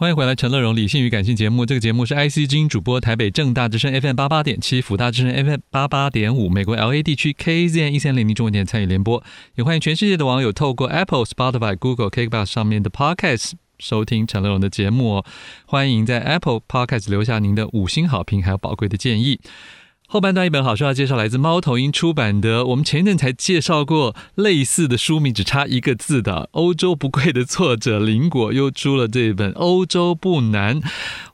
欢迎回来，陈乐融理性与感性节目。这个节目是 IC 精主播，台北正大之声 FM 八八点七，辅大之声 FM 八八点五，美国 LA 地区 KZN 一三零零中文点参与联播。也欢迎全世界的网友透过 Apple、Spotify、Google、k i c k b o x 上面的 Podcast 收听陈乐融的节目哦。欢迎在 Apple Podcast 留下您的五星好评，还有宝贵的建议。后半段一本好书要介绍，来自猫头鹰出版的。我们前一阵才介绍过类似的书名，只差一个字的《欧洲不贵》的作者林果又出了这本《欧洲不难》。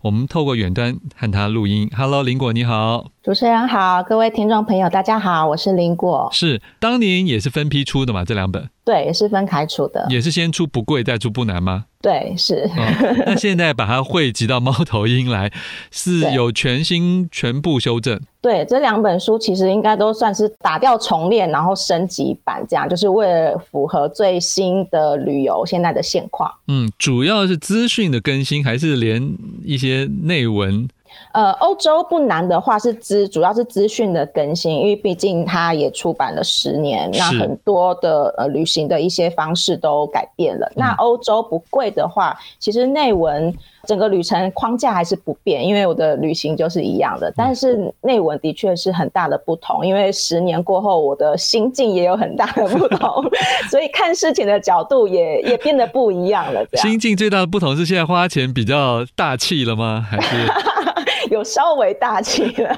我们透过远端和他录音。Hello，林果你好，主持人好，各位听众朋友大家好，我是林果。是当年也是分批出的嘛？这两本对，也是分开出的，也是先出不贵，再出不难吗？对，是。哦、那现在把它汇集到猫头鹰来，是有全新全部修正。对，这两本书其实应该都算是打掉重练，然后升级版，这样就是为了符合最新的旅游现在的现况。嗯，主要是资讯的更新，还是连一些内文？呃，欧洲不难的话是资，主要是资讯的更新，因为毕竟它也出版了十年，那很多的呃旅行的一些方式都改变了。嗯、那欧洲不贵的话，其实内文整个旅程框架还是不变，因为我的旅行就是一样的，但是内文的确是很大的不同，因为十年过后，我的心境也有很大的不同，所以看事情的角度也也变得不一样了。心境最大的不同是现在花钱比较大气了吗？还是？有稍微大气了，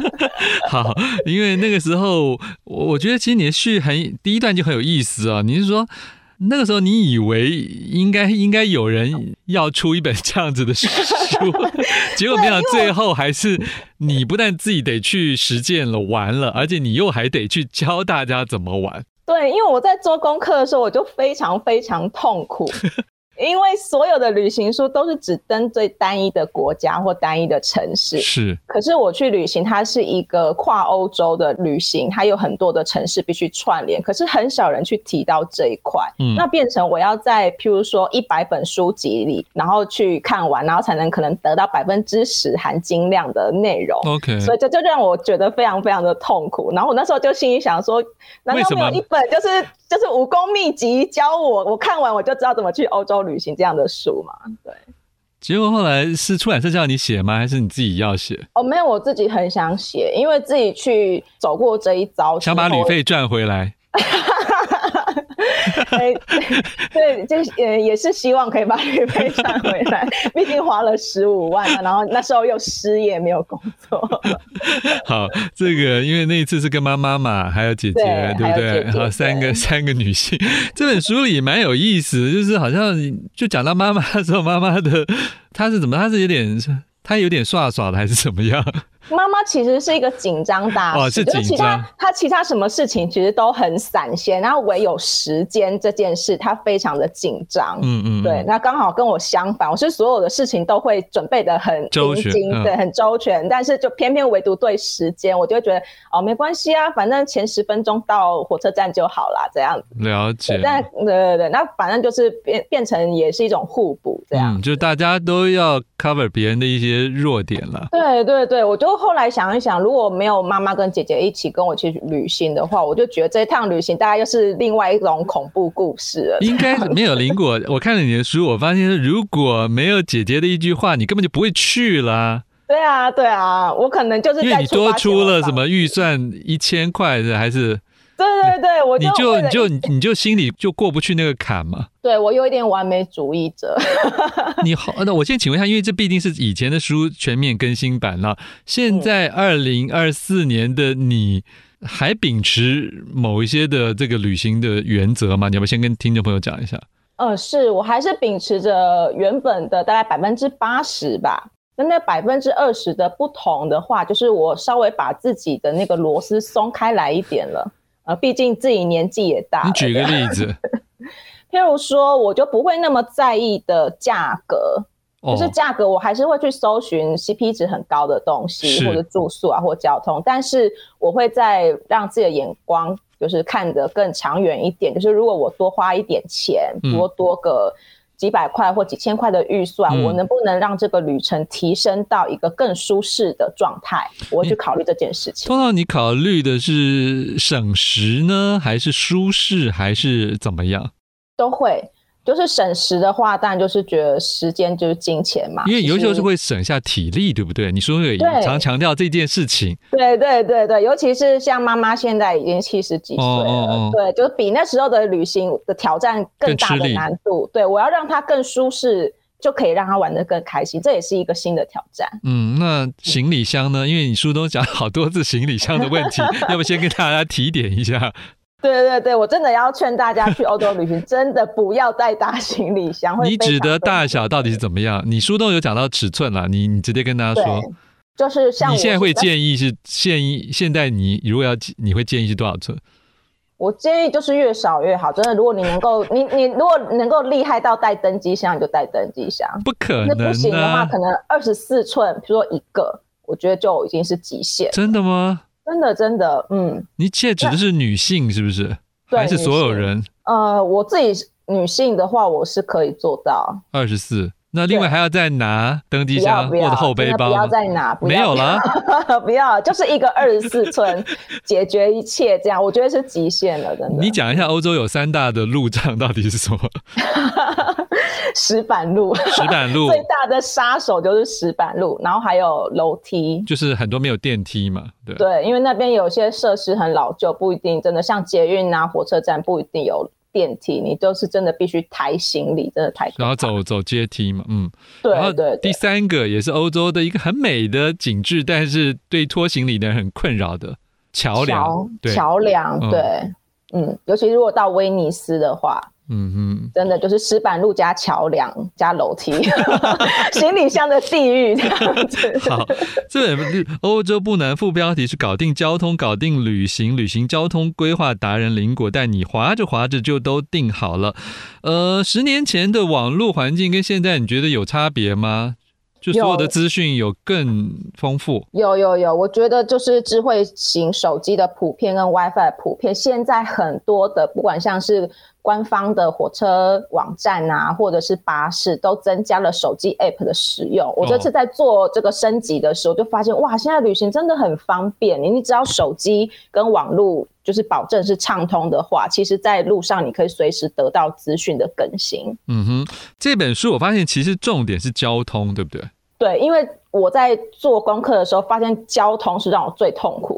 好，因为那个时候，我我觉得其实你的序很第一段就很有意思啊。你是说那个时候你以为应该应该有人要出一本这样子的书，结果没想到最后还是你不但自己得去实践了玩了，而且你又还得去教大家怎么玩。对，因为我在做功课的时候，我就非常非常痛苦。因为所有的旅行书都是只登最单一的国家或单一的城市，是。可是我去旅行，它是一个跨欧洲的旅行，它有很多的城市必须串联，可是很少人去提到这一块。嗯，那变成我要在譬如说一百本书籍里，然后去看完，然后才能可能得到百分之十含金量的内容。OK，所以这就让我觉得非常非常的痛苦。然后我那时候就心里想说，难道没有一本就是就是武功秘籍教我，我看完我就知道怎么去欧洲旅行这样的书嘛？对。结果后来是出版社叫你写吗？还是你自己要写？哦，没有，我自己很想写，因为自己去走过这一遭，想把旅费赚回来。对对，就是也是希望可以把旅费赚回来，毕竟花了十五万，然后那时候又失业，没有工作。好，这个因为那一次是跟妈妈嘛，还有姐姐，对，对不对？姐姐好，三个 三个女性，这本书里蛮有意思，就是好像就讲到妈妈的时候，妈妈的她是怎么？她是有点，她有点耍耍的，还是怎么样？妈妈其实是一个紧张大师，哦、是。其他他其他什么事情其实都很散先，然后唯有时间这件事，他非常的紧张。嗯嗯，对。那刚好跟我相反，我是所有的事情都会准备的很周全，对，很周全。但是就偏偏唯独对时间，我就会觉得哦，没关系啊，反正前十分钟到火车站就好啦，这样子。了解。但对对对，那反正就是变变成也是一种互补，这样、嗯。就大家都要 cover 别人的一些弱点了。对对对，我就。后来想一想，如果没有妈妈跟姐姐一起跟我去旅行的话，我就觉得这一趟旅行大概又是另外一种恐怖故事了。应该没有林果，我看了你的书，我发现如果没有姐姐的一句话，你根本就不会去了。对啊，对啊，我可能就是因为你多出了什么预算一千块的，还是？对对对，我就你就你就你就心里就过不去那个坎嘛。对，我有一点完美主义者。你好，那我先请问一下，因为这毕竟是以前的书全面更新版了，现在二零二四年的你还秉持某一些的这个旅行的原则吗？你要不要先跟听众朋友讲一下？呃，是我还是秉持着原本的大概百分之八十吧。那那百分之二十的不同的话，就是我稍微把自己的那个螺丝松开来一点了。呃，毕竟自己年纪也大。你举个例子，譬如说，我就不会那么在意的价格，哦、就是价格，我还是会去搜寻 CP 值很高的东西，或者住宿啊，或交通。但是我会再让自己的眼光，就是看得更长远一点。就是如果我多花一点钱，多多个。几百块或几千块的预算，嗯，我能不能让这个旅程提升到一个更舒适的状态？我会去考虑这件事情。通常你考虑的是省时呢，还是舒适，还是怎么样？都会。就是省时的话，当然就是觉得时间就是金钱嘛。因为有时候是会省下体力，对不对？你说也常强调这件事情。对对对对，尤其是像妈妈现在已经七十几岁了，哦哦哦对，就是比那时候的旅行的挑战更大的难度。对，我要让她更舒适，就可以让她玩的更开心，这也是一个新的挑战。嗯，那行李箱呢？因为你书中讲好多次行李箱的问题，要不先跟大家提点一下。对对对，我真的要劝大家去欧洲旅行，真的不要带大行李箱。你指的大小到底是怎么样？你书中有讲到尺寸啦，你你直接跟大家说。就是像你现在会建议是建议现在你如果要你会建议是多少寸？我建议就是越少越好，真的。如果你能够你你如果能够厉害到带登机箱，你就带登机箱。不可能、啊，那不行的话，可能二十四寸，比如说一个，我觉得就已经是极限。真的吗？真的真的，嗯，你现在指的是女性是不是？对，还是所有人？呃，我自己女性的话，我是可以做到二十四。那另外还要再拿登机箱或者后背包？不要再拿，没有了，不要，就是一个二十四寸 解决一切，这样我觉得是极限了，真的。你讲一下欧洲有三大的路障到底是什么？石板路，石板路最大的杀手就是石板路，然后还有楼梯，就是很多没有电梯嘛，对对，因为那边有些设施很老旧，不一定真的像捷运啊、火车站不一定有。电梯，你都是真的必须抬行李，真的抬。然后走走阶梯嘛，嗯，对对，对。第三个也是欧洲的一个很美的景致，但是对拖行李的人很困扰的桥梁，桥梁，对，嗯，尤其如果到威尼斯的话。嗯哼，真的就是石板路加桥梁加楼梯，行李箱的地狱这样子。好，这本《欧洲不难》副标题是“搞定交通，搞定旅行，旅行交通规划达人林果带你划着划着就都定好了”。呃，十年前的网络环境跟现在，你觉得有差别吗？就所有的资讯有更丰富？有有有，我觉得就是智慧型手机的普遍跟 WiFi 普遍，现在很多的不管像是。官方的火车网站啊，或者是巴士，都增加了手机 App 的使用。我这次在做这个升级的时候，就发现哇，现在旅行真的很方便。你你只要手机跟网络就是保证是畅通的话，其实在路上你可以随时得到资讯的更新。嗯哼，这本书我发现其实重点是交通，对不对？对，因为我在做功课的时候，发现交通是让我最痛苦的。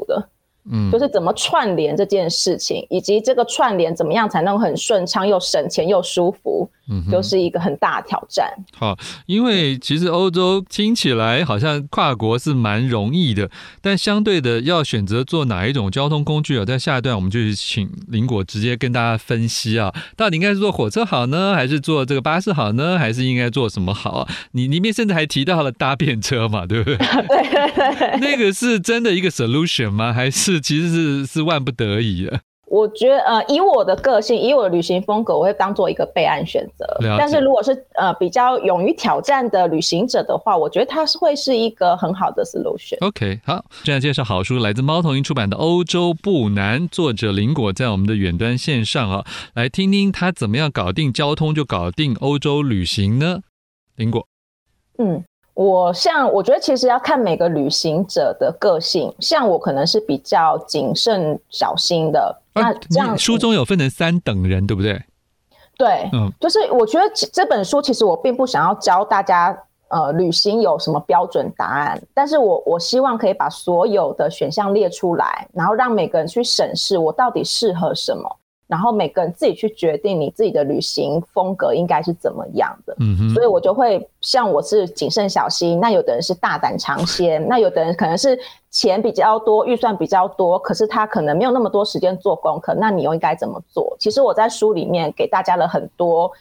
嗯，就是怎么串联这件事情，以及这个串联怎么样才能很顺畅又省钱又舒服，嗯，就是一个很大的挑战。好，因为其实欧洲听起来好像跨国是蛮容易的，但相对的要选择做哪一种交通工具啊？在下一段我们就请林果直接跟大家分析啊，到底应该是坐火车好呢，还是坐这个巴士好呢，还是应该坐什么好啊？你里面甚至还提到了搭便车嘛，对不对？对 对 对，那个是真的一个 solution 吗？还是？是，其实是是万不得已的。我觉得，呃，以我的个性，以我的旅行风格，我会当做一个备案选择。但是如果是呃比较勇于挑战的旅行者的话，我觉得它是会是一个很好的 solution。OK，好，现在介绍好书，来自猫头鹰出版的《欧洲不难》，作者林果在我们的远端线上啊，来听听他怎么样搞定交通就搞定欧洲旅行呢？林果，嗯。我像，我觉得其实要看每个旅行者的个性。像我可能是比较谨慎小心的。啊、那这样书中有分成三等人，对不对？对，嗯，就是我觉得这本书其实我并不想要教大家，呃，旅行有什么标准答案。但是我我希望可以把所有的选项列出来，然后让每个人去审视我到底适合什么。然后每个人自己去决定你自己的旅行风格应该是怎么样的，嗯哼，所以我就会像我是谨慎小心，那有的人是大胆尝鲜，那有的人可能是钱比较多，预算比较多，可是他可能没有那么多时间做功课，那你又应该怎么做？其实我在书里面给大家了很多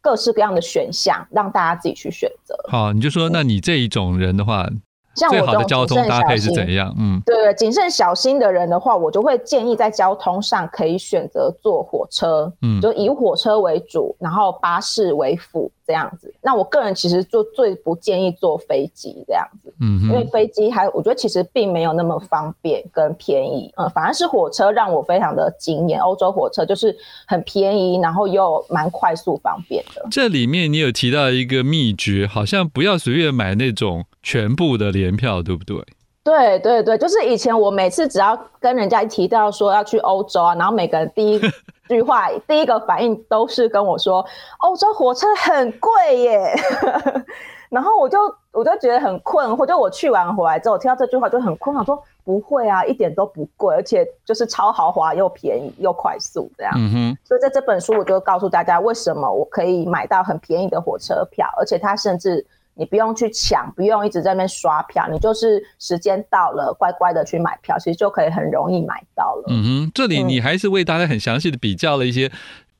各式各样的选项，让大家自己去选择。好，你就说，那你这一种人的话。像我的交通搭配是怎样？嗯，对对，谨慎小心的人的话，我就会建议在交通上可以选择坐火车，嗯，就以火车为主，然后巴士为辅。这样子，那我个人其实就最不建议坐飞机这样子，嗯，因为飞机还我觉得其实并没有那么方便跟便宜，嗯，反而是火车让我非常的惊艳。欧洲火车就是很便宜，然后又蛮快速方便的。这里面你有提到一个秘诀，好像不要随便买那种全部的联票，对不对？对对对，就是以前我每次只要跟人家一提到说要去欧洲啊，然后每个人第一。句话，第一个反应都是跟我说：“欧洲火车很贵耶。”然后我就我就觉得很困惑，就我去完回来之后，我听到这句话就很困惑，说不会啊，一点都不贵，而且就是超豪华又便宜又快速这样。嗯哼。所以在这本书，我就告诉大家为什么我可以买到很便宜的火车票，而且它甚至你不用去抢，不用一直在那边刷票，你就是时间到了，乖乖的去买票，其实就可以很容易买到了。嗯哼。这里你还是为大家很详细的比较了一些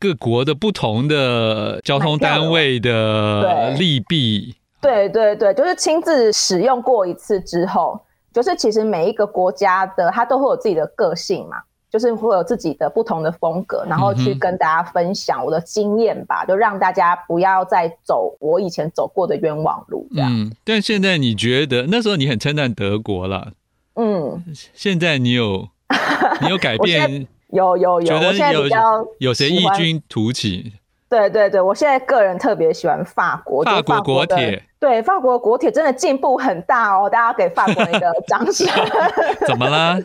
各国的不同的交通单位的利弊。对对对，就是亲自使用过一次之后，就是其实每一个国家的它都会有自己的个性嘛，就是会有自己的不同的风格，然后去跟大家分享我的经验吧，嗯、就让大家不要再走我以前走过的冤枉路这样。嗯，但现在你觉得那时候你很称赞德国了，嗯，现在你有 你有改变？有有有，我现在比较有谁异军突起？对对对，我现在个人特别喜欢法国，法国国铁。对，法国国铁真的进步很大哦，大家给法国一个掌声。怎么啦？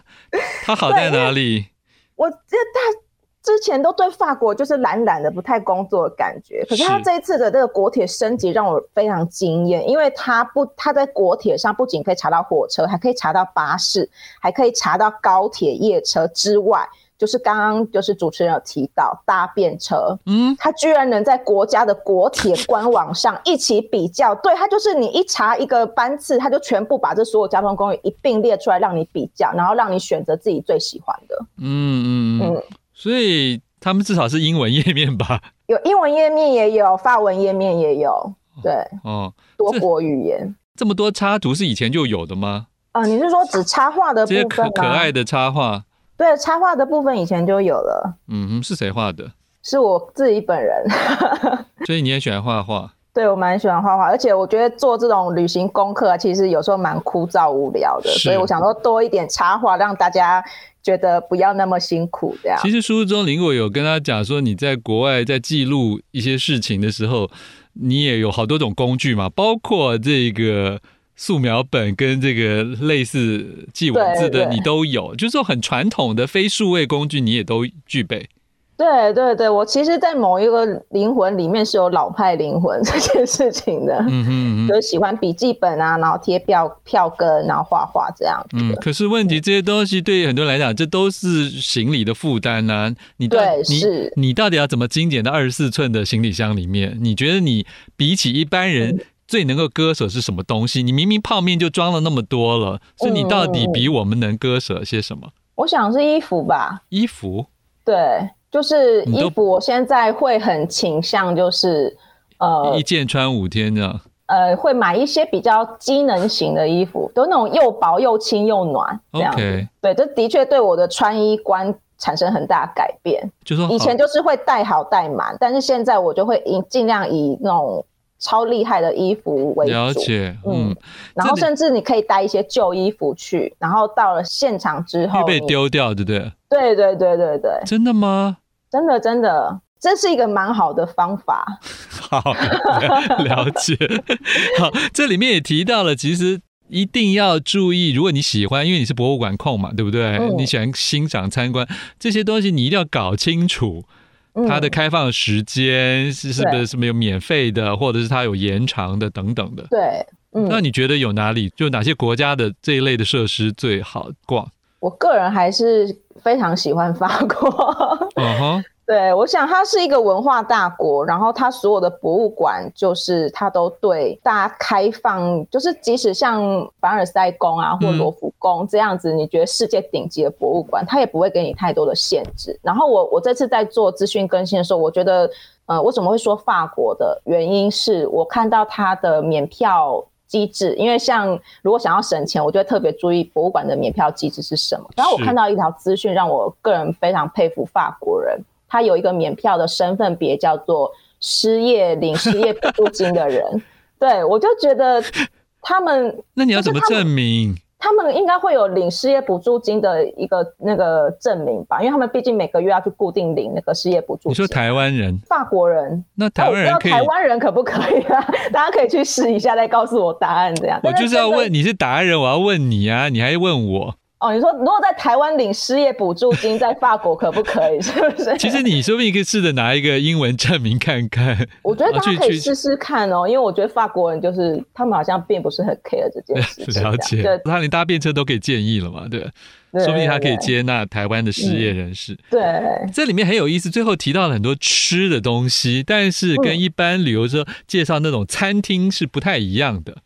它好在哪里？我觉得他之前都对法国就是懒懒的，不太工作的感觉。可是他这一次的这个国铁升级让我非常惊艳，因为他不，他在国铁上不仅可以查到火车，还可以查到巴士，还可以查到高铁夜车之外。就是刚刚就是主持人有提到搭便车，嗯，他居然能在国家的国铁官网上一起比较，对，他就是你一查一个班次，他就全部把这所有交通工具一并列出来让你比较，然后让你选择自己最喜欢的。嗯嗯嗯，所以他们至少是英文页面吧？有英文页面也有，法文页面也有，对，哦，多国语言。这么多插图是以前就有的吗？啊、呃，你是说只插画的部分吗？这些可可爱的插画。对，插画的部分以前就有了。嗯哼，是谁画的？是我自己本人。所以你也喜欢画画？对，我蛮喜欢画画，而且我觉得做这种旅行功课，其实有时候蛮枯燥无聊的，所以我想说多一点插画，让大家觉得不要那么辛苦。这样。其实书中林果有跟他讲说，你在国外在记录一些事情的时候，你也有好多种工具嘛，包括这个。素描本跟这个类似记文字的，你都有，就是说很传统的非数位工具，你也都具备。对对对，我其实，在某一个灵魂里面是有老派灵魂 这件事情的，嗯哼，就是喜欢笔记本啊，然后贴票票根，然后画画这样。嗯，可是问题这些东西对于很多人来讲，这都是行李的负担啊。你到对是你，你到底要怎么精简到二十四寸的行李箱里面？你觉得你比起一般人？嗯最能够割舍是什么东西？你明明泡面就装了那么多了，所以你到底比我们能割舍些什么？我想是衣服吧。衣服？对，就是衣服。我现在会很倾向就是呃，一件穿五天这样。呃，会买一些比较机能型的衣服，都那种又薄又轻又暖这样。Okay. 对，这的确对我的穿衣观产生很大改变。就说以前就是会带好带满，但是现在我就会以尽量以那种。超厉害的衣服为主，了解，嗯，然后甚至你可以带一些旧衣服去，然后到了现场之后被丢掉，对不对？对对对对对，真的吗？真的真的，这是一个蛮好的方法。好，了解。好，这里面也提到了，其实一定要注意，如果你喜欢，因为你是博物馆控嘛，对不对？嗯，你喜欢欣赏参观这些东西，你一定要搞清楚。它的开放时间是是不是是没有免费的，或者是它有延长的等等的？对，嗯，那你觉得有哪里就哪些国家的这一类的设施最好逛？我个人还是非常喜欢法国。嗯哼。对，我想它是一个文化大国，然后它所有的博物馆就是它都对大家开放，就是即使像凡尔赛宫啊或罗浮宫这样子，你觉得世界顶级的博物馆，它也不会给你太多的限制。然后我我这次在做资讯更新的时候，我觉得，呃，为什么会说法国的原因是我看到它的免票机制，因为像如果想要省钱，我就会特别注意博物馆的免票机制是什么。然后我看到一条资讯，让我个人非常佩服法国人。他有一个免票的身份别叫做失业领失业补助金的人，对，我就觉得他们，那你要怎么证明？他们应该会有领失业补助金的一个那个证明吧，因为他们毕竟每个月要去固定领那个失业补助金。你说台湾人、法国人，那台湾人可以？台湾人可不可以啊？大家可以去试一下，再告诉我答案。这样，我就是要问，你是达人，我要问你啊，你还问我？哦，你说如果在台湾领失业补助金，在法国可不可以？是不是？其实你说不定可以试着拿一个英文证明看看。我觉得大家可以试试看哦，因为我觉得法国人就是他们好像并不是很 care 这件事情。了解，对，他连搭便车都可以建议了嘛，对。对说不定他可以接纳台湾的失业人士。嗯、对，这里面很有意思，最后提到了很多吃的东西，但是跟一般旅游者介绍那种餐厅是不太一样的。嗯，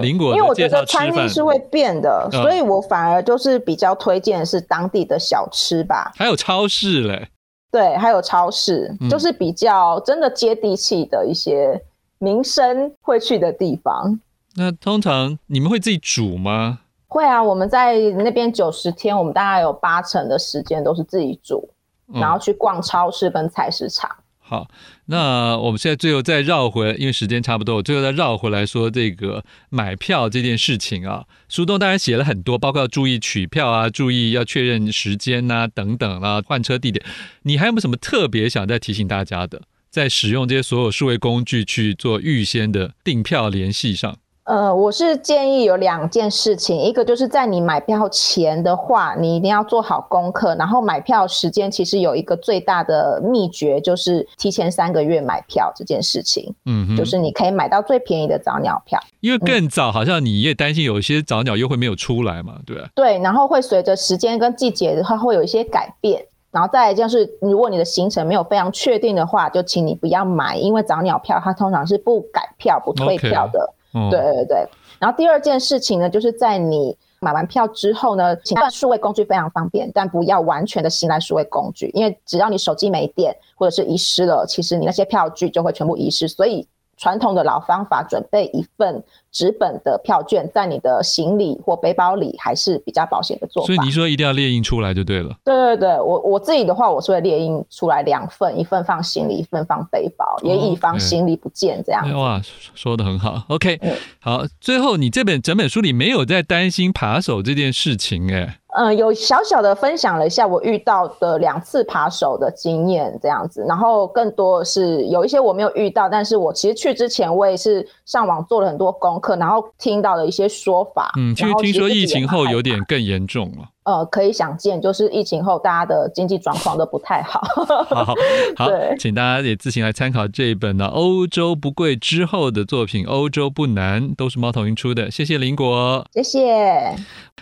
邻国因为我觉得餐厅是会变的，嗯、所以我反而就是比较推荐是当地的小吃吧。还有超市嘞，对，还有超市，嗯、就是比较真的接地气的一些民生会去的地方。那通常你们会自己煮吗？会啊，我们在那边九十天，我们大概有八成的时间都是自己煮，嗯、然后去逛超市跟菜市场。好，那我们现在最后再绕回，因为时间差不多，我最后再绕回来说这个买票这件事情啊。书中当然写了很多，包括要注意取票啊，注意要确认时间呐、等等啊，换车地点。你还有没有什么特别想再提醒大家的，在使用这些所有数位工具去做预先的订票联系上？呃，我是建议有两件事情，一个就是在你买票前的话，你一定要做好功课。然后买票时间其实有一个最大的秘诀，就是提前三个月买票这件事情。嗯哼，就是你可以买到最便宜的早鸟票。因为更早，好像你也担心有一些早鸟优惠没有出来嘛，对吧？对，然后会随着时间跟季节的话会有一些改变。然后再来就是，如果你的行程没有非常确定的话，就请你不要买，因为早鸟票它通常是不改票、不退票的。Okay. 对对对，然后第二件事情呢，就是在你买完票之后呢，请办数位工具非常方便，但不要完全的信赖数位工具，因为只要你手机没电或者是遗失了，其实你那些票据就会全部遗失，所以。传统的老方法，准备一份纸本的票券在你的行李或背包里，还是比较保险的做法。所以你说一定要列印出来就对了。对对对，我我自己的话，我是会列印出来两份，一份放行李，一份放背包，也以防行李不见这样。哇，说的很好。OK，嗯，好，最后你这本整本书里没有在担心扒手这件事情哎。嗯，有小小的分享了一下我遇到的两次扒手的经验，这样子，然后更多的是有一些我没有遇到，但是我其实去之前我也是上网做了很多功课，然后听到了一些说法。嗯，其实听说疫情后有点更严重了。呃，可以想见，就是疫情后大家的经济状况都不太好。好好好，请大家也自行来参考这一本呢，欧洲不贵之后的作品《欧洲不难》，都是猫头鹰出的。谢谢林国，谢谢。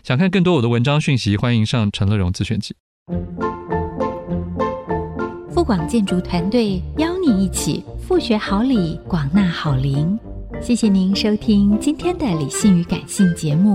想看更多我的文章讯息，欢迎上陈乐融自选集。富广建筑团队邀您一起复学好礼，广纳好邻。谢谢您收听今天的理性与感性节目。